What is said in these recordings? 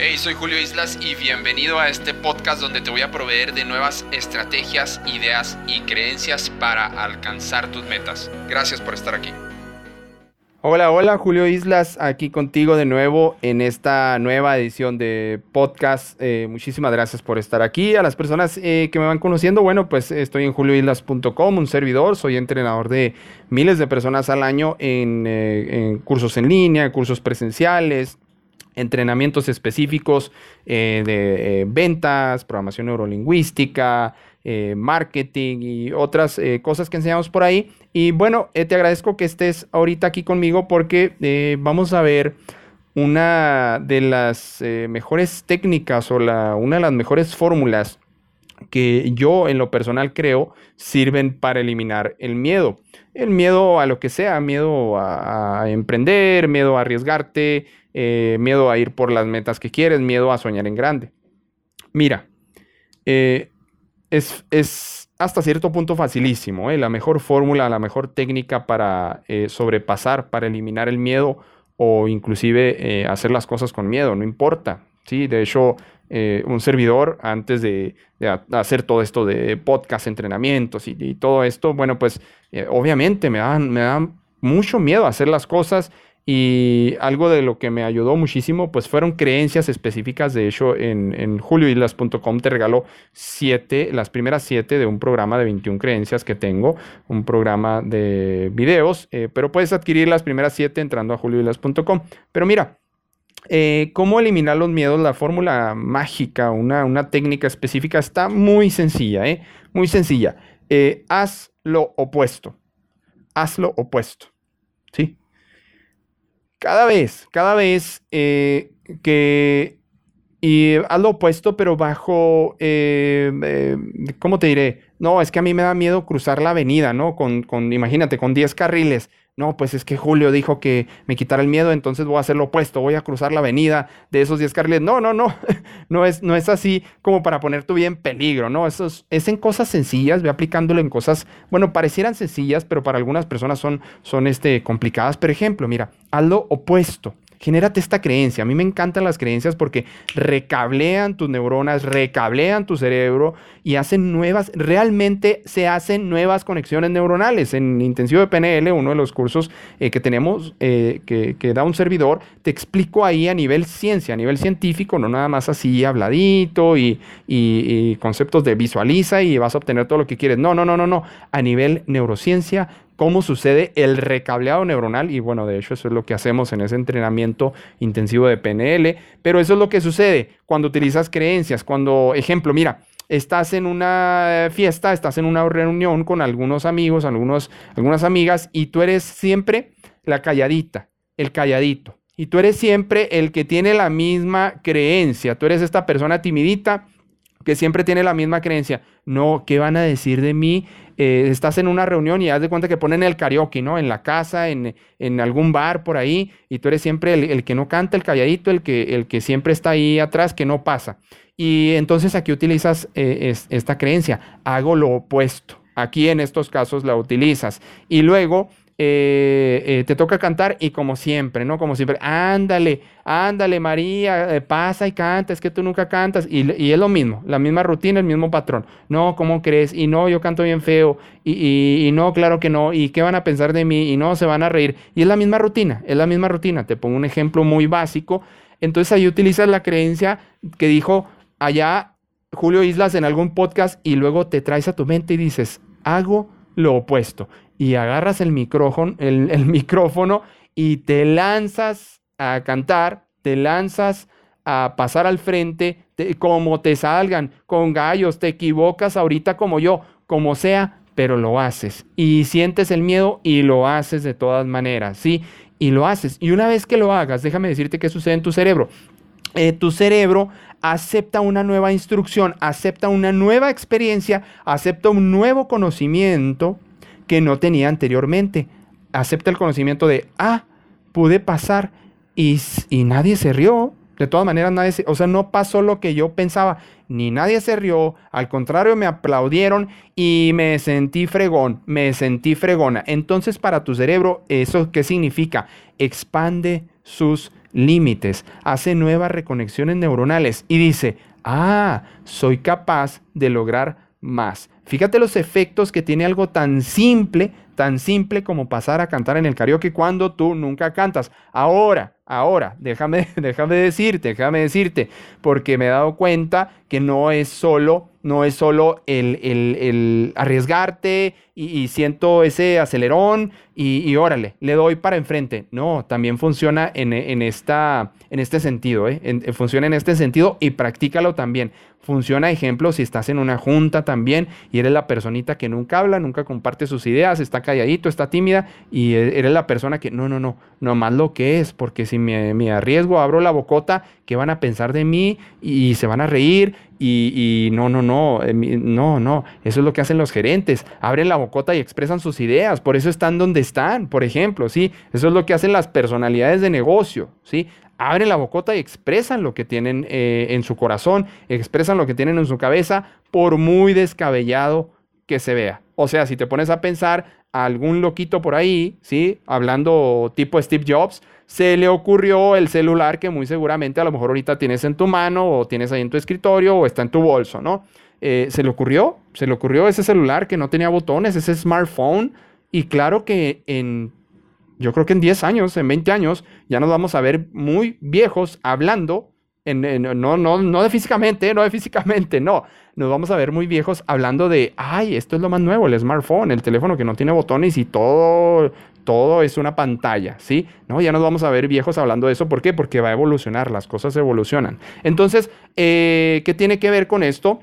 Hey, soy Julio Islas y bienvenido a este podcast donde te voy a proveer de nuevas estrategias, ideas y creencias para alcanzar tus metas. Gracias por estar aquí. Hola, hola, Julio Islas, aquí contigo de nuevo en esta nueva edición de podcast. Eh, muchísimas gracias por estar aquí. A las personas eh, que me van conociendo, bueno, pues estoy en julioislas.com, un servidor, soy entrenador de miles de personas al año en, eh, en cursos en línea, cursos presenciales, entrenamientos específicos eh, de eh, ventas, programación neurolingüística, eh, marketing y otras cosas que enseñamos por ahí. Y bueno, te agradezco que estés ahorita aquí conmigo porque vamos a ver una de las mejores técnicas o la, una de las mejores fórmulas que yo en lo personal creo sirven para eliminar el miedo. El miedo a lo que sea, miedo a emprender, miedo a arriesgarte, eh, miedo a ir por las metas que quieres, miedo a soñar en grande. Mira, eh, es, hasta cierto punto facilísimo, ¿eh? la mejor fórmula, la mejor técnica para sobrepasar, para eliminar el miedo o inclusive hacer las cosas con miedo, no importa. ¿sí? De hecho, un servidor, antes de, hacer todo esto de podcast, entrenamientos y, todo esto, bueno, pues obviamente me dan, me dan mucho miedo hacer las cosas y algo de lo que me ayudó muchísimo, pues fueron creencias específicas. De hecho, en, en te regalo siete, las primeras siete de un programa de 21 creencias que tengo, un programa de videos, eh, pero puedes adquirir las primeras siete entrando a julioislas.com. Pero mira, eh, ¿Cómo eliminar los miedos? La fórmula mágica, una, una técnica específica está muy sencilla, ¿eh? Muy sencilla. haz lo opuesto. Haz lo opuesto. ¿Sí? Cada vez, cada vez eh, que, y lo opuesto, pero bajo, eh, eh, ¿cómo te diré? No, es que a mí me da miedo cruzar la avenida, ¿no? Con, con imagínate, con 10 carriles. No, pues es que Julio dijo que me quitara el miedo, entonces voy a hacer lo opuesto, voy a cruzar la avenida de esos 10 carriles. No, no, no, no es, no es así como para poner tu vida en peligro, ¿no? Eso es, en cosas sencillas, ve aplicándolo en cosas, bueno, parecieran sencillas, pero para algunas personas son, son este, complicadas. Por ejemplo, mira, haz lo opuesto genérate esta creencia. A mí me encantan las creencias porque recablean tus neuronas, recablean tu cerebro y hacen nuevas, realmente se hacen nuevas conexiones neuronales. En Intensivo de PNL, uno de los cursos eh, que tenemos, eh, que, da un servidor, te explico ahí a nivel ciencia, a nivel científico, no nada más así habladito y, y conceptos de visualiza y vas a obtener todo lo que quieres. No, no, no, no, no. A nivel neurociencia, cómo sucede el recableado neuronal y bueno, de hecho eso es lo que hacemos en ese entrenamiento intensivo de PNL, pero eso es lo que sucede cuando utilizas creencias, cuando, ejemplo, mira, estás en una fiesta, estás en una reunión con algunos amigos, algunos, algunas amigas y tú eres siempre la calladita, el calladito. Y tú eres siempre el que tiene la misma creencia. Tú eres esta persona timidita que siempre tiene la misma creencia. No, ¿qué van a decir de mí? Eh, estás en una reunión y haz de cuenta que ponen el karaoke, ¿no? En la casa, en, algún bar por ahí, y tú eres siempre el, que no canta, el calladito, el que, el que siempre está ahí atrás, que no pasa. Y entonces aquí utilizas eh, esta creencia, hago lo opuesto. Aquí en estos casos la utilizas. Y luego eh, eh, te toca cantar y como siempre, ¿no? Como siempre, ándale, ándale María, eh, pasa y canta, es que tú nunca cantas. Y, es lo mismo, la misma rutina, el mismo patrón. No, ¿cómo crees? Y no, yo canto bien feo. Y, y, no, claro que no. ¿Y qué van a pensar de mí? Y no, se van a reír. Y es la misma rutina, es la misma rutina. Te pongo un ejemplo muy básico. Entonces ahí utilizas la creencia que dijo allá Julio Islas en algún podcast y luego te traes a tu mente y dices, hago lo opuesto y agarras el micrófono, el, micrófono y te lanzas a cantar, te lanzas a pasar al frente, como te salgan, con gallos, te equivocas ahorita como yo, como sea, pero lo haces. Y sientes el miedo y lo haces de todas maneras, ¿sí? Y lo haces. Y una vez que lo hagas, déjame decirte qué sucede en tu cerebro. Eh, tu cerebro acepta una nueva instrucción, acepta una nueva experiencia, acepta un nuevo conocimiento que no tenía anteriormente. Acepta el conocimiento de, ah, pude pasar y, y nadie se rió. De todas maneras, nadie se, o sea, no pasó lo que yo pensaba. Ni nadie se rió, al contrario, me aplaudieron y me sentí fregón, me sentí fregona. Entonces, para tu cerebro, ¿eso qué significa? Expande sus límites, hace nuevas reconexiones neuronales y dice, ah, soy capaz de lograr más. Fíjate los efectos que tiene algo tan simple, tan simple como pasar a cantar en el karaoke cuando tú nunca cantas. Ahora, ahora, déjame, déjame decirte, déjame decirte, porque me he dado cuenta que no es solo, no es solo el, arriesgarte y, siento ese acelerón y, órale, le doy para enfrente. No, también funciona en, esta, en este sentido, ¿eh? funciona en este sentido y practícalo también. Funciona, ejemplo, si estás en una junta también y eres la personita que nunca habla, nunca comparte sus ideas, está calladito, está tímida y e, eres la persona que no, no, no, no más lo que es, porque si me, arriesgo, abro la bocota, ¿qué van a pensar de mí? Y se van a reír y, no, no, no, eh, no, no, eso es lo que hacen los gerentes, abren la bocota y expresan sus ideas, por eso están donde están, por ejemplo, ¿sí? Eso es lo que hacen las personalidades de negocio, ¿sí? Abren la bocota y expresan lo que tienen eh, en su corazón, expresan lo que tienen en su cabeza, por muy descabellado que se vea. O sea, si te pones a pensar a algún loquito por ahí, ¿sí? Hablando tipo Steve Jobs, se le ocurrió el celular que muy seguramente a lo mejor ahorita tienes en tu mano o tienes ahí en tu escritorio o está en tu bolso, ¿no? Eh, se le ocurrió, se le ocurrió ese celular que no tenía botones, ese smartphone, y claro que en, yo creo que en 10 años, en 20 años, ya nos vamos a ver muy viejos hablando, no, no, no de físicamente, no de físicamente, no, nos vamos a ver muy viejos hablando de, ay, esto es lo más nuevo, el smartphone, el teléfono que no tiene botones y todo, todo es una pantalla, ¿sí? No, ya nos vamos a ver viejos hablando de eso. ¿Por qué? Porque va a evolucionar, las cosas evolucionan. Entonces, eh, ¿qué tiene que ver con esto?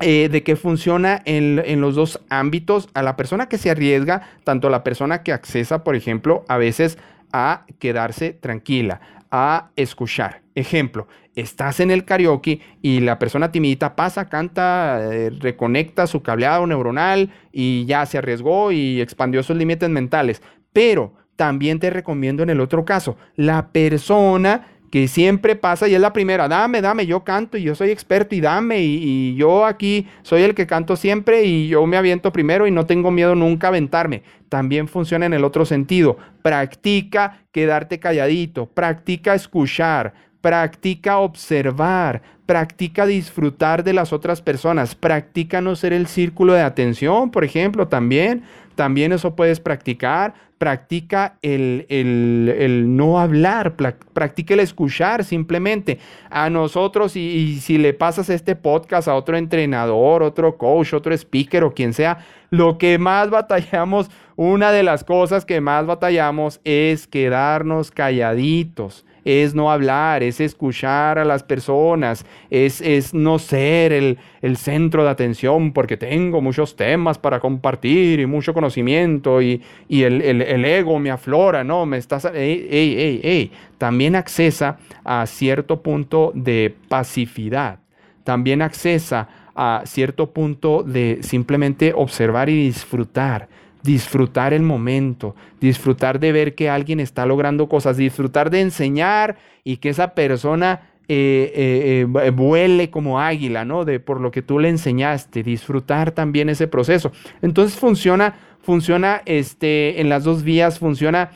Eh, de que funciona en, en, los dos ámbitos. A la persona que se arriesga, tanto a la persona que accesa, por ejemplo, a veces a quedarse tranquila, a escuchar. Ejemplo, estás en el karaoke y la persona timidita pasa, canta, eh, reconecta su cableado neuronal y ya se arriesgó y expandió sus límites mentales. Pero también te recomiendo en el otro caso, la persona que siempre pasa y es la primera, dame, dame, yo canto y yo soy experto y dame y, yo aquí soy el que canto siempre y yo me aviento primero y no tengo miedo nunca a aventarme. También funciona en el otro sentido. Practica quedarte calladito, practica escuchar, practica observar, practica disfrutar de las otras personas, practica no ser el círculo de atención, por ejemplo, también, también eso puedes practicar, practica el, no hablar, practica el escuchar simplemente. A nosotros, y, y, si le pasas este podcast a otro entrenador, otro coach, otro speaker o quien sea, lo que más batallamos, una de las cosas que más batallamos es quedarnos calladitos es no hablar, es escuchar a las personas, es, es no ser el, centro de atención porque tengo muchos temas para compartir y mucho conocimiento y, el, ego me aflora, ¿no? Me estás... Ey, ey, ey, También accesa a cierto punto de pacificidad, también accesa a cierto punto de simplemente observar y disfrutar disfrutar el momento, disfrutar de ver que alguien está logrando cosas, disfrutar de enseñar y que esa persona eh, eh, eh, vuele como águila, ¿no? De por lo que tú le enseñaste, disfrutar también ese proceso. Entonces funciona, funciona este, en las dos vías, funciona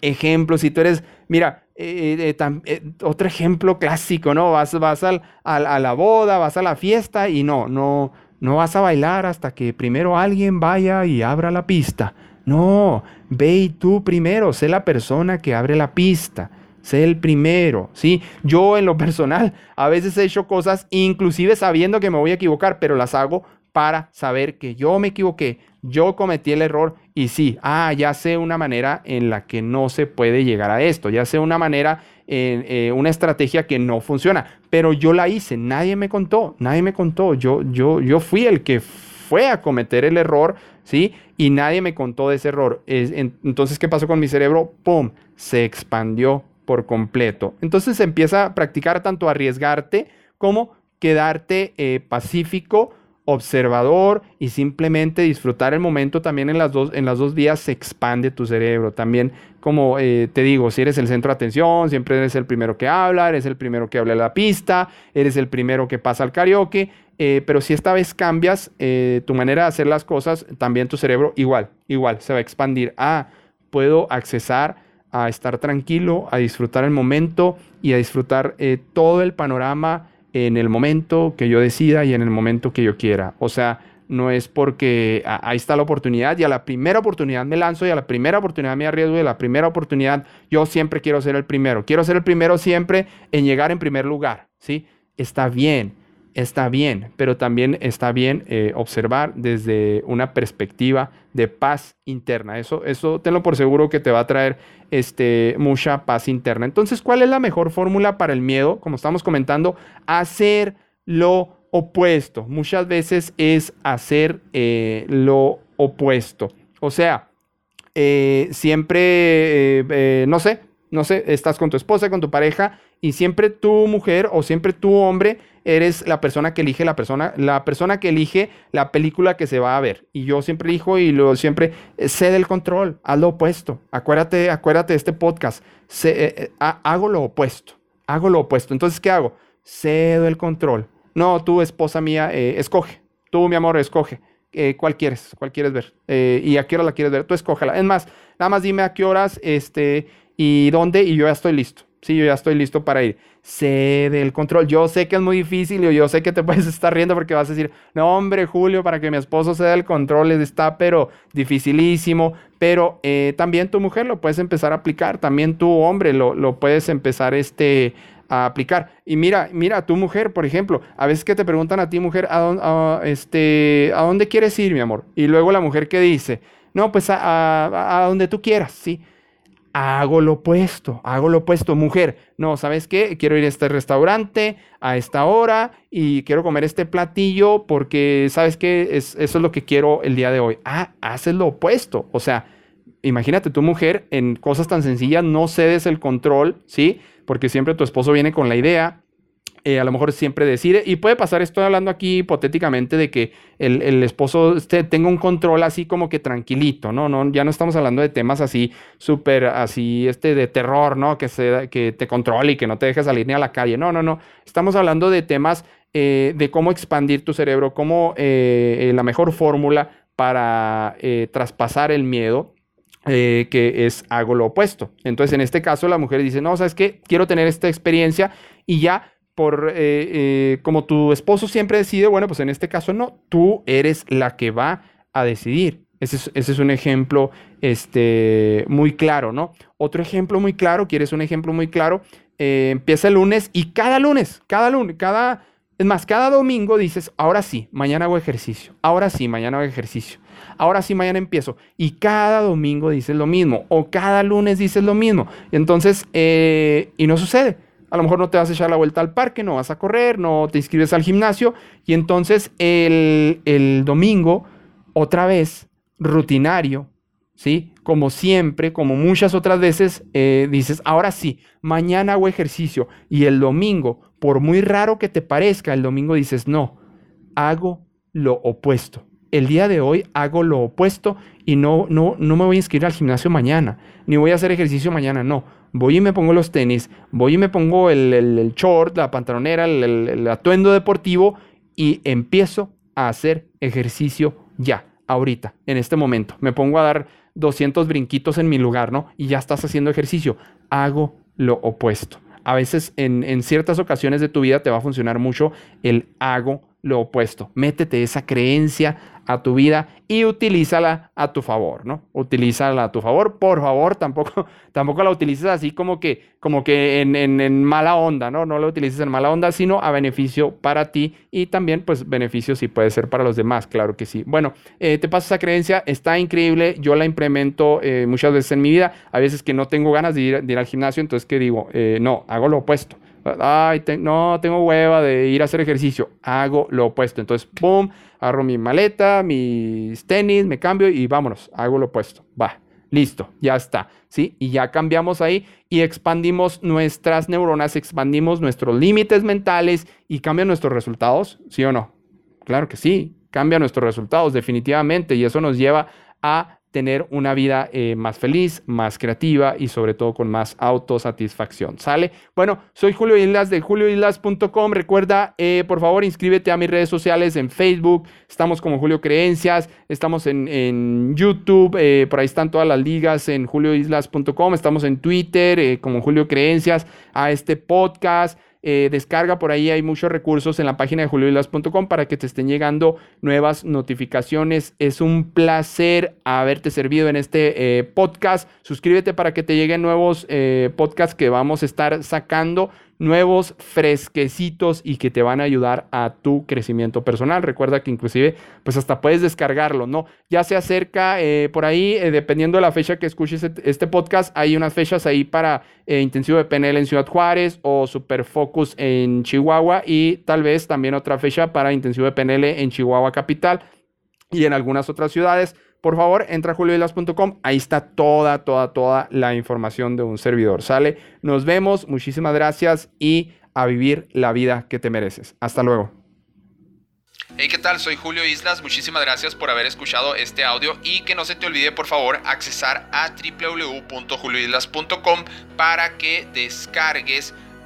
ejemplo, si tú eres, mira, otro ejemplo clásico, ¿no? Vas, vas al, a la boda, vas a la fiesta y no, no, no vas a bailar hasta que primero alguien vaya y abra la pista. No, ve y tú primero, sé la persona que abre la pista. Sé el primero, ¿sí? Yo en lo personal a veces he hecho cosas inclusive sabiendo que me voy a equivocar, pero las hago para saber que yo me equivoqué, yo cometí el error y sí, ah, ya sé una manera en la que no se puede llegar a esto, ya sé una manera, eh, una estrategia que no funciona, pero yo la hice, nadie me contó, nadie me contó, yo, yo, yo fui el que fue a cometer el error, ¿sí? Y nadie me contó de ese error. entonces, ¿qué pasó con mi cerebro? ¡Pum! Se expandió por completo. Entonces empieza a practicar tanto arriesgarte como quedarte eh, pacífico, observador y simplemente disfrutar el momento también en las dos, en las dos vías se expande tu cerebro. También, como eh, te digo, si eres el centro de atención, siempre eres el primero que habla, eres el primero que habla en la pista, eres el primero que pasa al karaoke, eh, pero si esta vez cambias eh, tu manera de hacer las cosas, también tu cerebro igual, igual, se va a expandir. Ah, puedo accesar a estar tranquilo, a disfrutar el momento y a disfrutar todo el panorama en el momento que yo decida y en el momento que yo quiera. O sea, no es porque ahí está la oportunidad y a la primera oportunidad me lanzo y a la primera oportunidad me arriesgo y a la primera oportunidad yo siempre quiero ser el primero. Quiero ser el primero siempre en llegar en primer lugar, ¿sí? Está bien está bien, pero también está bien eh, observar desde una perspectiva de paz interna. Eso, eso tenlo por seguro que te va a traer este, mucha paz interna. Entonces, ¿cuál es la mejor fórmula para el miedo? Como estamos comentando, hacer lo opuesto. Muchas veces es hacer eh, lo opuesto. O sea, eh, siempre, no sé, no sé, estás con tu esposa, con tu pareja y siempre tu mujer o siempre tu hombre eres la persona que elige la persona, la persona que elige la película que se va a ver. Y yo siempre elijo y siempre eh, cede el control, haz lo opuesto. Acuérdate, acuérdate de este podcast. Eh, eh, hago lo opuesto, hago lo opuesto. Entonces, ¿qué hago? Cedo el control. No, tú, esposa mía, escoge. Tú, mi amor, escoge. ¿Cuál quieres? ¿Cuál quieres ver? ¿Y a qué hora la quieres ver? Tú escógela. Es más, nada más dime a qué horas este, y dónde y yo ya estoy listo. Sí, yo ya estoy listo para ir. Cede el control. Yo sé que es muy difícil y yo sé que te puedes estar riendo porque vas a decir, no hombre, Julio, para que mi esposo ceda el control está pero dificilísimo. Pero eh, también tu mujer lo puedes empezar a aplicar. También tu hombre lo, lo puedes empezar este, a aplicar. Y mira, mira, tu mujer, por ejemplo, a veces que te preguntan a ti, mujer, ¿a dónde, a, este, ¿a dónde quieres ir, mi amor? Y luego la mujer que dice, no, pues a, a, a donde tú quieras, sí hago lo opuesto, hago lo opuesto, mujer, no, ¿sabes qué? Quiero ir a este restaurante a esta hora y quiero comer este platillo porque, ¿sabes qué? Es, eso es lo que quiero el día de hoy. Ah, haces lo opuesto, o sea, imagínate tu mujer en cosas tan sencillas, no cedes el control, ¿sí? Porque siempre tu esposo viene con la idea, eh, a lo mejor siempre decide, y puede pasar, estoy hablando aquí hipotéticamente de que el, esposo este, tenga un control así como que tranquilito, ¿no? no ya no estamos hablando de temas así súper, así, este, de terror, ¿no? Que, se, que te controle y que no te deje salir ni a la calle, no, no, no, estamos hablando de temas eh, de cómo expandir tu cerebro, cómo eh, la mejor fórmula para traspasar el miedo que es hago lo opuesto. Entonces, en este caso, la mujer dice, no, ¿sabes qué? Quiero tener esta experiencia y ya por eh, eh, como tu esposo siempre decide, bueno, pues en este caso no, tú eres la que va a decidir. Ese es, un ejemplo este, muy claro, ¿no? Otro ejemplo muy claro, quieres un ejemplo muy claro, eh, empieza el lunes y cada lunes, cada lunes, cada, es más, cada domingo dices, ahora sí, mañana hago ejercicio, ahora sí, mañana hago ejercicio, ahora sí, mañana empiezo. Y cada domingo dices lo mismo, o cada lunes dices lo mismo. Entonces, y no sucede a lo mejor no te vas a echar la vuelta al parque, no vas a correr, no te inscribes al gimnasio y entonces el, domingo, otra vez, rutinario, ¿sí? Como siempre, como muchas otras veces, eh, dices, ahora sí, mañana hago ejercicio y el domingo, por muy raro que te parezca, el domingo dices, no, hago lo opuesto. El día de hoy hago lo opuesto y no, no, no me voy a inscribir al gimnasio mañana, ni voy a hacer ejercicio mañana, no voy y me pongo los tenis, voy y me pongo el, short, la pantalonera, el, atuendo deportivo y empiezo a hacer ejercicio ya, ahorita, en este momento. Me pongo a dar 200 brinquitos en mi lugar, ¿no? Y ya estás haciendo ejercicio. Hago lo opuesto. A veces en, en ciertas ocasiones de tu vida te va a funcionar mucho el hago lo opuesto. Métete esa creencia a tu vida y utilízala a tu favor, ¿no? Utilízala a tu favor, por favor, tampoco, tampoco la utilices así como que, como que en, en, mala onda, ¿no? No la utilices en mala onda, sino a beneficio para ti y también, pues, beneficio si puede ser para los demás, claro que sí. Bueno, eh, te paso esa creencia, está increíble, yo la implemento eh, muchas veces en mi vida, a veces que no tengo ganas de ir, de ir al gimnasio, entonces, ¿qué digo? Eh, no, hago lo opuesto ay, no, tengo hueva de ir a hacer ejercicio, hago lo opuesto. Entonces, ¡pum! Agarro mi maleta, mis tenis, me cambio y vámonos, hago lo opuesto. Va, listo, ya está, ¿sí? Y ya cambiamos ahí y expandimos nuestras neuronas, expandimos nuestros límites mentales y cambian nuestros resultados, ¿sí o no? Claro que sí, cambia nuestros resultados definitivamente y eso nos lleva a tener una vida eh, más feliz, más creativa y sobre todo con más autosatisfacción. ¿Sale? Bueno, soy Julio Islas de julioislas.com. Recuerda, eh, por favor, inscríbete a mis redes sociales en Facebook. Estamos como Julio Creencias. Estamos en, YouTube. Eh, por ahí están todas las ligas en julioislas.com. Estamos en Twitter como Julio Creencias. A este podcast. Eh, descarga por ahí, hay muchos recursos en la página de julioilas.com para que te estén llegando nuevas notificaciones. Es un placer haberte servido en este eh, podcast. Suscríbete para que te lleguen nuevos eh, podcasts que vamos a estar sacando nuevos fresquecitos y que te van a ayudar a tu crecimiento personal. Recuerda que inclusive pues hasta puedes descargarlo, ¿no? Ya se acerca eh, por ahí, eh, dependiendo de la fecha que escuches este podcast, hay unas fechas ahí para eh, intensivo de PNL en Ciudad Juárez o Super Focus en Chihuahua y tal vez también otra fecha para intensivo de PNL en Chihuahua Capital y en algunas otras ciudades por favor, entra a julioilas.com. Ahí está toda, toda, toda la información de un servidor. Sale. Nos vemos. Muchísimas gracias y a vivir la vida que te mereces. Hasta luego. Hey, ¿qué tal? Soy Julio Islas. Muchísimas gracias por haber escuchado este audio y que no se te olvide, por favor, accesar a www.julioislas.com para que descargues